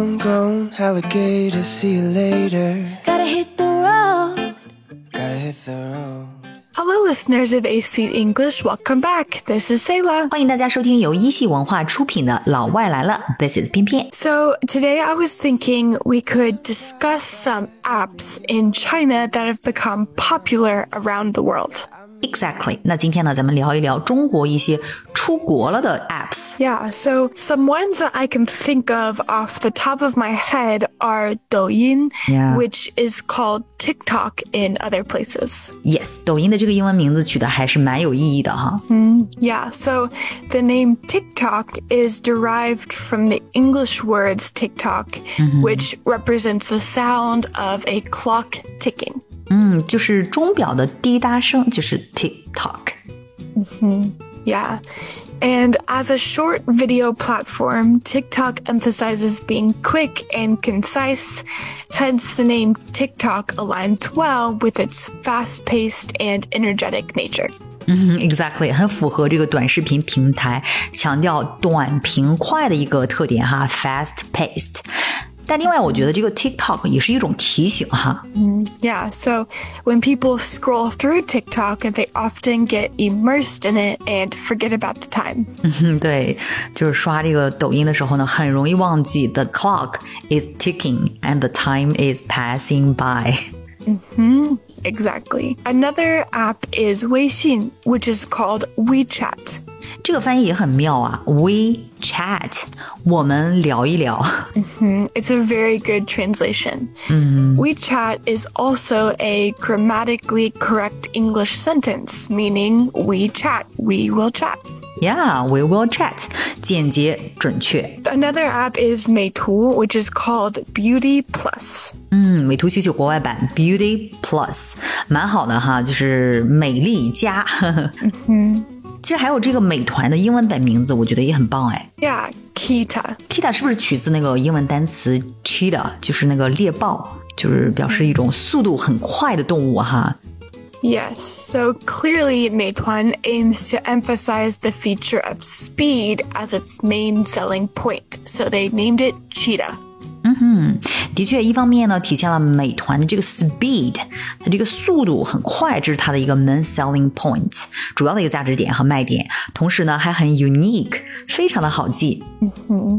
homegrown alligator, see you later. Gotta hit the road. Gotta hit the road. Hello, listeners of AC English. Welcome back. This is Selah. 欢迎大家收听由一席文化出品的《老外来了》。This is 翩翩。So today I was thinking we could discuss some apps in China that have become popular around the world. Exactly。那今天呢，咱们聊一聊中国一些出国了的 apps。 Yeah, so some ones that I can think of off the top of my head are Douyin, Yeah. which is called TikTok in other places. Yes，抖音的这个英文名字取得还是蛮有意义的哈。 Yeah, so the name TikTok is derived from the English words TikTok, which represents the sound of a clock ticking. 嗯，就是钟表的滴答声，就是 TikTok。 Yeah. And as a short video platform, TikTok emphasizes being quick and concise. Hence, the name TikTok aligns well with its fast paced and energetic nature. 嗯，exactly，很符合这个短视频平台强调短平快的一个特点哈，fast paced。 但另外，我觉得这个 TikTok 也是一种提醒哈。 Yeah, so when people scroll through TikTok, they often get immersed in it and forget about the time. 嗯，对，就是刷这个抖音的时候呢，很容易忘记 the clock is ticking and the time is passing by。 Exactly. Another app is Weixin, which is called WeChat. 这个翻译也很妙啊，We chat，我们聊一聊。 It's a very good translation. WeChat is also a grammatically correct English sentence, meaning we chat, we will chat. Yeah，we will chat，简洁准确。Another app is Meitu, which is called Beauty Plus. 嗯，美图秀秀国外版 Beauty Plus 蛮好的哈，就是美丽加。其实还有这个美团的英文版名字，我觉得也很棒哎。Yeah, Kita. Kita 是不是取自那个英文单词 cheetah，就是那个猎豹，就是表示一种速度很快的动物哈。Yes, so clearly Meituan aims to emphasize the feature of speed as its main selling point, so they named it Cheetah. 的确，一方面呢，体现了美团的这个 speed，它这个速度很快，这是它的一个 main selling point，主要的一个价值点和卖点。同时呢，还很 unique，非常的好记。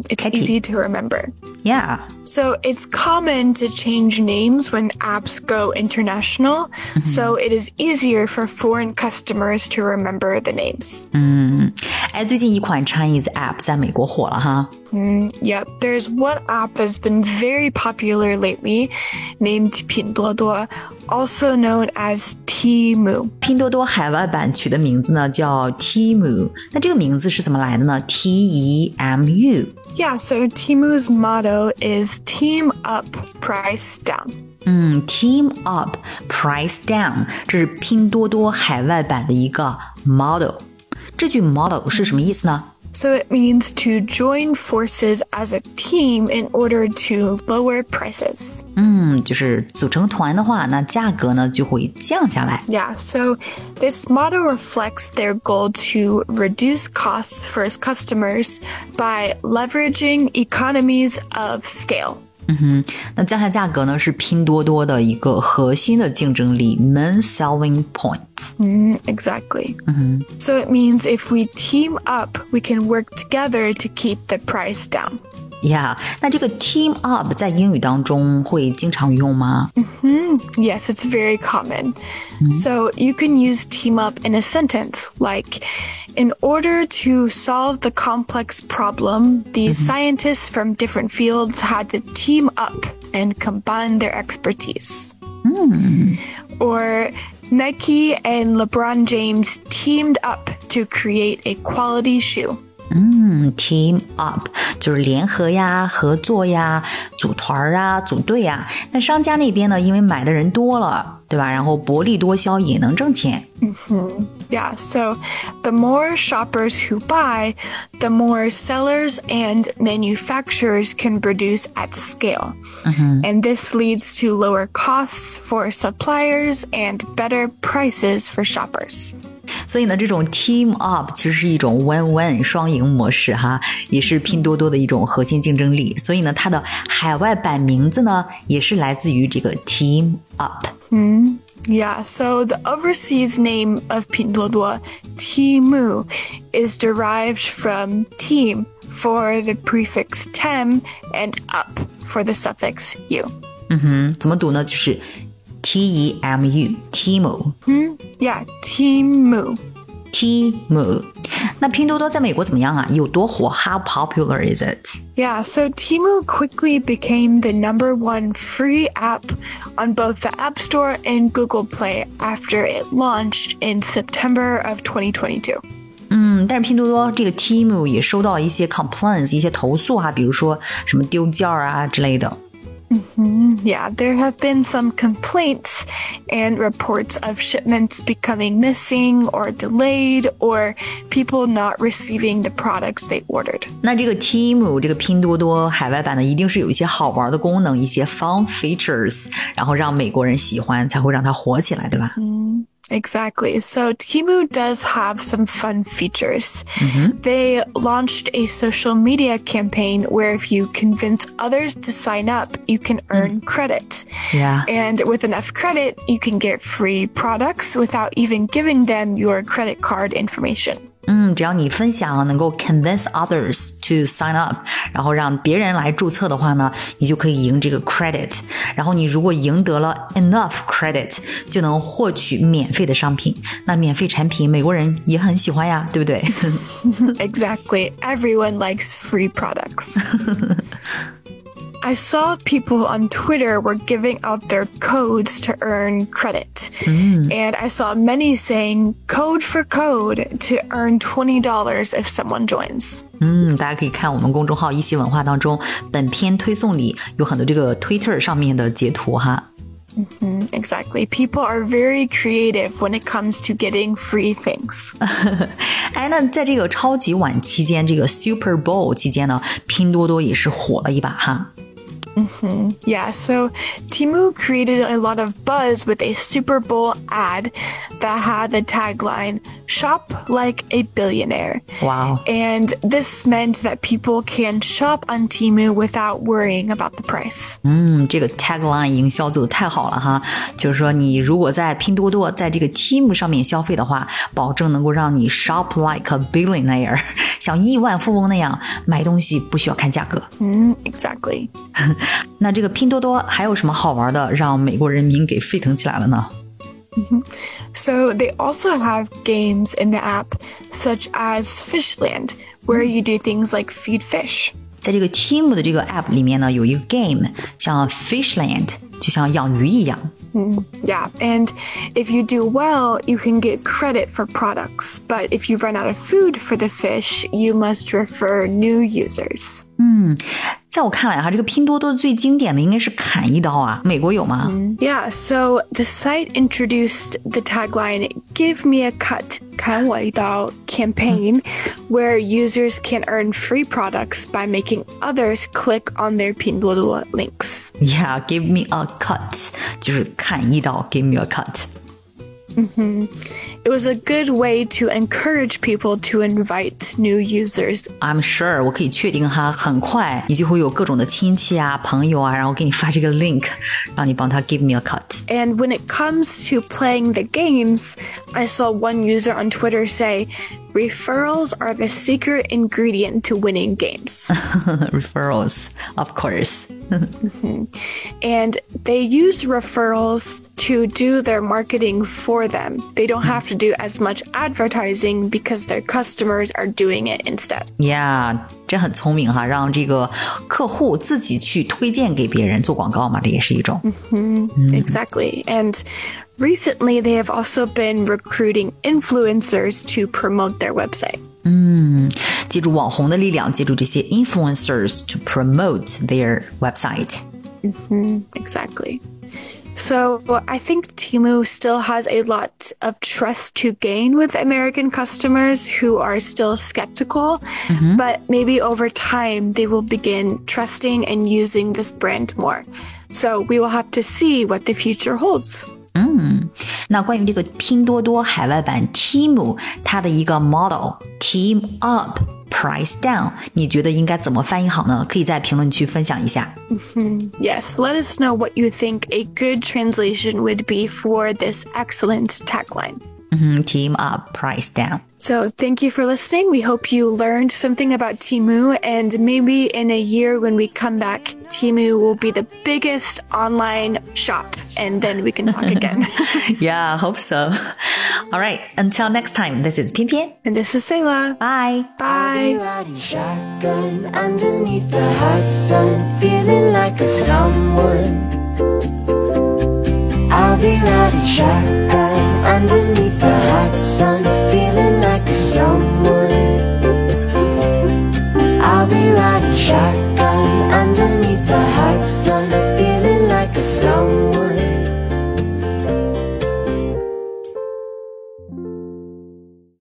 It's Catchy. easy to remember. Yeah， So it's common to change names when apps go international, so it is easier for foreign customers to remember the names. 哎，最近一款 Chinese app 在美国火了哈。 Yep, there's one app that's been very popular lately named Pinduoduo, also known as Temu. 拼多多海外版取的名字呢叫 Temu，那这个名字是怎么来的呢？T E M U。 yeah, so Temu's motto is team up, price down. Mm, 嗯，team up, price down，这是拼多多海外版的一个 model。这句 model 是什么意思呢？So it means to join forces as a team in order to lower prices. 嗯，就是组成团的话，那价格呢就会降下来。 Yeah, so this motto reflects their goal to reduce costs for its customers by leveraging economies of scale. 那降下价格呢是拼多多的一个核心的竞争力 main selling point。 Mm, exactly. So it means if we team up, we can work together to keep the price down. Yeah，那这个 team up 在英语当中会经常用吗？ Yes, it's very common. So you can use team up in a sentence like, in order to solve the complex problem, the scientists from different fields had to team up and combine their expertise. Or Nike and LeBron James teamed up to create a quality shoe. 嗯，team up 就是联合呀、合作呀、组团儿啊、组队呀。那商家那边呢，因为买的人多了，对吧？然后薄利多销也能挣钱。 Yeah, so the more shoppers who buy, the more sellers and manufacturers can produce at scale. And this leads to lower costs for suppliers and better prices for shoppers. 所以呢，这种 team up 其实是一种 win-win 双赢模式哈，也是拼多多的一种核心竞争力。所以呢，它的海外版名字呢，也是来自于这个 team up。嗯。Yeah, so the overseas name of Pinduoduo, Temu, is derived from team for the prefix tem and up for the suffix u. 嗯哼，怎么读呢？就是 T E M U Temu。嗯，Yeah，Temu。Temu，那拼多多在美国怎么样啊？有多火？How popular is it? Yeah, so Temu quickly became the number one free app on both the App Store and Google Play after it launched in September of 2022. 嗯，但是拼多多这个也收到一些 complaints，一些投诉哈、啊，比如说什么丢件儿啊之类的。Mm-hmm. Yeah, there have been some complaints and reports of shipments becoming missing or delayed or people not receiving the products they ordered. 那这个 Temu 这个拼多多海外版呢，一定是有一些好玩的功能，一些 fun features，然后让美国人喜欢，才会让它火起来，对吧？嗯。 Exactly. So Temu does have some fun features. Mm-hmm. They launched a social media campaign where if you convince others to sign up, you can mm. earn mm. credit. Yeah. And with enough credit, you can get free products without even giving them your credit card information. 嗯，只要你分享能够 convince others to sign up，然后让别人来注册的话呢，你就可以赢这个 credit。然后你如果赢得了 enough credit，就能获取免费的商品。那免费产品美国人也很喜欢呀，对不对？Exactly, everyone likes free products. I saw people on Twitter were giving out their codes to earn credit. Mm. And I saw many saying code for code to earn $20 if someone joins. 嗯，大家可以看我们公众号“一席文化”当中，本篇推送里有很多这个 Twitter 上面的截图哈。Mm-hmm, exactly. People are very creative when it comes to getting free things. 哎，那在这个超级碗期间，这个 Super Bowl 期间呢，拼多多也是火了一把哈。 Mm-hmm. Yeah, so Temu created a lot of buzz with a Super Bowl ad that had the tagline, Shop like a billionaire. Wow. And this meant that people can shop on Temu without worrying about the price. Mm, 嗯，这个 tagline 营销做的太好了哈，就是说你如果在拼多多在这个 Temu 上面消费的话，保证能够让你 shop like a billionaire，像亿万富翁那样买东西不需要看价格。嗯，exactly。那这个拼多多还有什么好玩的，让美国人民给沸腾起来了呢？So they also have games in the app, such as Fishland, where you do things like feed fish. 在这个 Temu 的这个 App 里面呢，有一个 game 像 Fishland，就像养鱼一样。嗯，Yeah, and if you do well, you can get credit for products. But if you run out of food for the fish, you must refer new users. 嗯，在我看来哈，这个拼多多最经典的应该是砍一刀啊，美国有吗？Yeah, so the site introduced the tagline "Give me a cut." 砍我一刀 campaign where users can earn free products by making others click on their Pinduoduo links. Yeah, give me a cut 就是砍一刀，give me a cut。Mm-hmm. It was a good way to encourage people to invite new users. I'm sure 我可以确定哈，很快你就会有各种的亲戚啊、朋友啊，然后给你发这个 link，让你帮他 give me a cut. And when it comes to playing the games, I saw one user on Twitter say, Referrals are the secret ingredient to winning games. referrals, of course. mm-hmm. And they use referrals to do their marketing for them. They don't have to do as much advertising because their customers are doing it instead. Yeah. 这很聪明哈，让这个客户自己去推荐给别人做广告嘛，这也是一种。Mm -hmm. Exactly, and recently they have also been recruiting influencers to promote their website. 嗯，借助网红的力量，借助这些 influencers to promote their website. Mm -hmm. Exactly. So I think Temu still has a lot of trust to gain with American customers who are still skeptical, mm-hmm. but maybe over time they will begin trusting and using this brand more. So we will have to see what the future holds. Mm. 嗯，那关于这个拼多多海外版 Temu 它的一个 model Team Up Price down，你觉得应该怎么翻译好呢？可以在评论区分享一下。Yes, let us know what you think a good translation would be for this excellent tagline. Mm-hmm, team up, price down. So, thank you for listening. We hope you learned something about Temu, and maybe in a year when we come back, Temu will be the biggest online shop, and then we can talk again. yeah, hope so. All right, until next time, this is Pian Pian. And this is Selah. Bye. Bye. riding shotgun underneath the hot sun, feeling like a someone. I'll be riding shotgun underneath